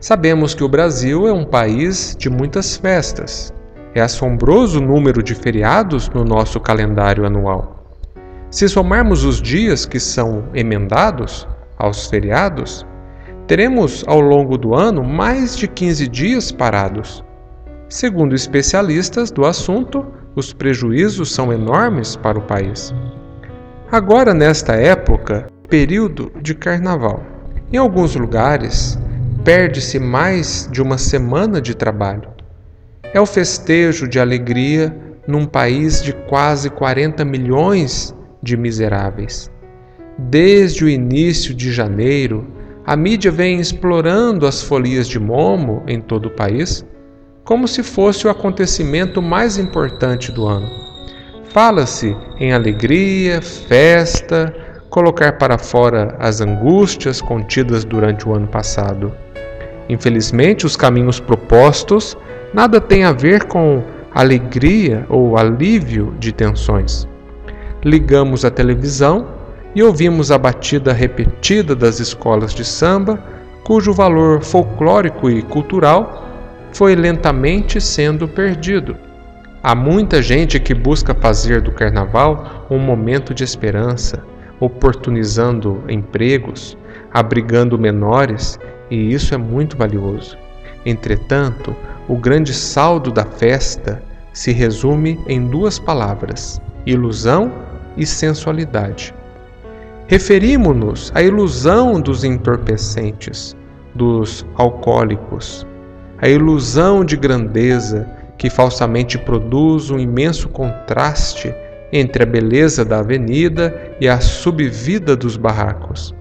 Sabemos que o Brasil é um país de muitas festas. É assombroso o número de feriados no nosso calendário anual. Se somarmos os dias que são emendados aos feriados, teremos ao longo do ano mais de 15 dias parados. Segundo especialistas do assunto, os prejuízos são enormes para o país. Agora, nesta época, período de carnaval. Em alguns lugares, perde-se mais de uma semana de trabalho. É o festejo de alegria num país de quase 40 milhões de miseráveis. Desde o início de janeiro, a mídia vem explorando as folias de Momo em todo o país como se fosse o acontecimento mais importante do ano. Fala-se em alegria, festa, colocar para fora as angústias contidas durante o ano passado. Infelizmente, os caminhos propostos nada têm a ver com alegria ou alívio de tensões. Ligamos a televisão e ouvimos a batida repetida das escolas de samba, cujo valor folclórico e cultural foi lentamente sendo perdido. Há muita gente que busca fazer do carnaval um momento de esperança, oportunizando empregos, abrigando menores, e isso é muito valioso. Entretanto, o grande saldo da festa se resume em duas palavras: ilusão e sensualidade. Referimos-nos à ilusão dos entorpecentes, dos alcoólicos, a ilusão de grandeza que falsamente produz um imenso contraste entre a beleza da avenida e a subvida dos barracos.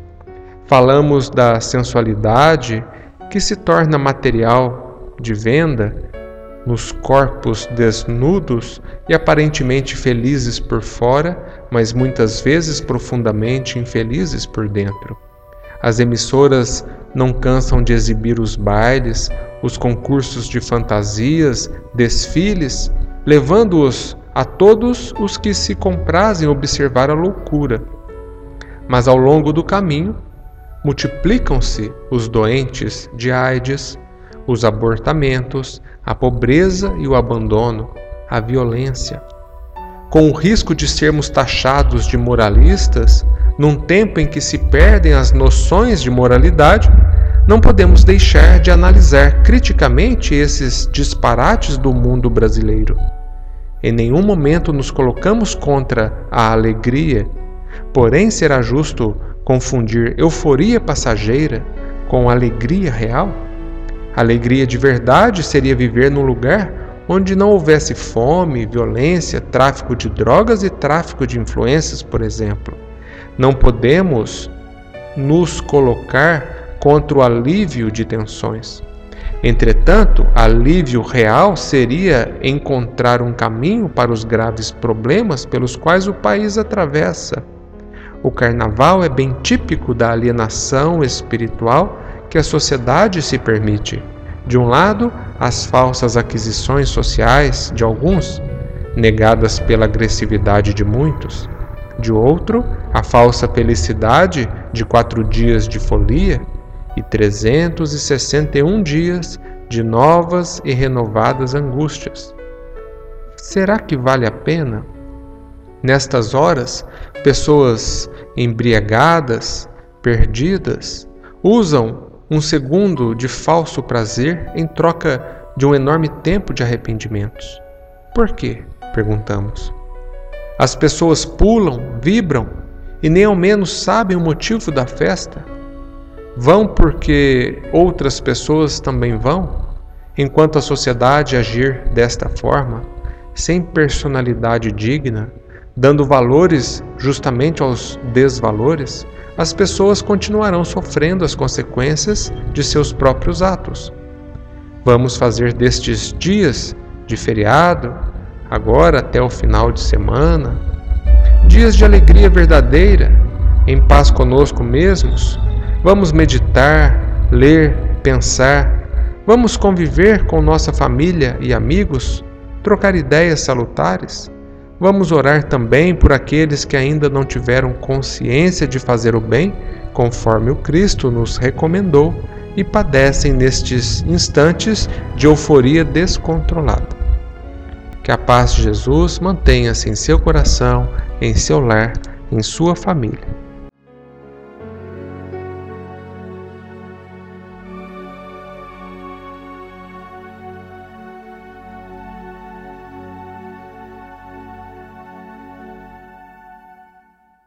Falamos da sensualidade que se torna material de venda nos corpos desnudos e aparentemente felizes por fora, mas muitas vezes profundamente infelizes por dentro. As emissoras não cansam de exibir os bailes, os concursos de fantasias, desfiles, levando-os a todos os que se comprazem observar a loucura. Mas ao longo do caminho, multiplicam-se os doentes de AIDS, os abortamentos, a pobreza e o abandono, a violência. Com o risco de sermos taxados de moralistas, num tempo em que se perdem as noções de moralidade, não podemos deixar de analisar criticamente esses disparates do mundo brasileiro. Em nenhum momento nos colocamos contra a alegria, porém será justo confundir euforia passageira com alegria real? Alegria de verdade seria viver num lugar onde não houvesse fome, violência, tráfico de drogas e tráfico de influências, por exemplo. Não podemos nos colocar contra o alívio de tensões. Entretanto, alívio real seria encontrar um caminho para os graves problemas pelos quais o país atravessa. O carnaval é bem típico da alienação espiritual que a sociedade se permite. De um lado, as falsas aquisições sociais de alguns, negadas pela agressividade de muitos de outro, a falsa felicidade de quatro dias de folia e 361 dias de novas e renovadas angústias. Será que vale a pena? Nestas horas, pessoas embriagadas, perdidas, usam um segundo de falso prazer em troca de um enorme tempo de arrependimentos. Por quê? perguntamos. As pessoas pulam, vibram e nem ao menos sabem o motivo da festa. Vão porque outras pessoas também vão, enquanto a sociedade agir desta forma, sem personalidade digna, dando valores justamente aos desvalores, as pessoas continuarão sofrendo as consequências de seus próprios atos. Vamos fazer destes dias de feriado, agora até o final de semana, dias de alegria verdadeira, em paz conosco mesmos. Vamos meditar, ler, pensar, vamos conviver com nossa família e amigos, trocar ideias salutares. Vamos orar também por aqueles que ainda não tiveram consciência de fazer o bem, conforme o Cristo nos recomendou e padecem nestes instantes de euforia descontrolada. Que a paz de Jesus mantenha-se em seu coração, em seu lar, em sua família.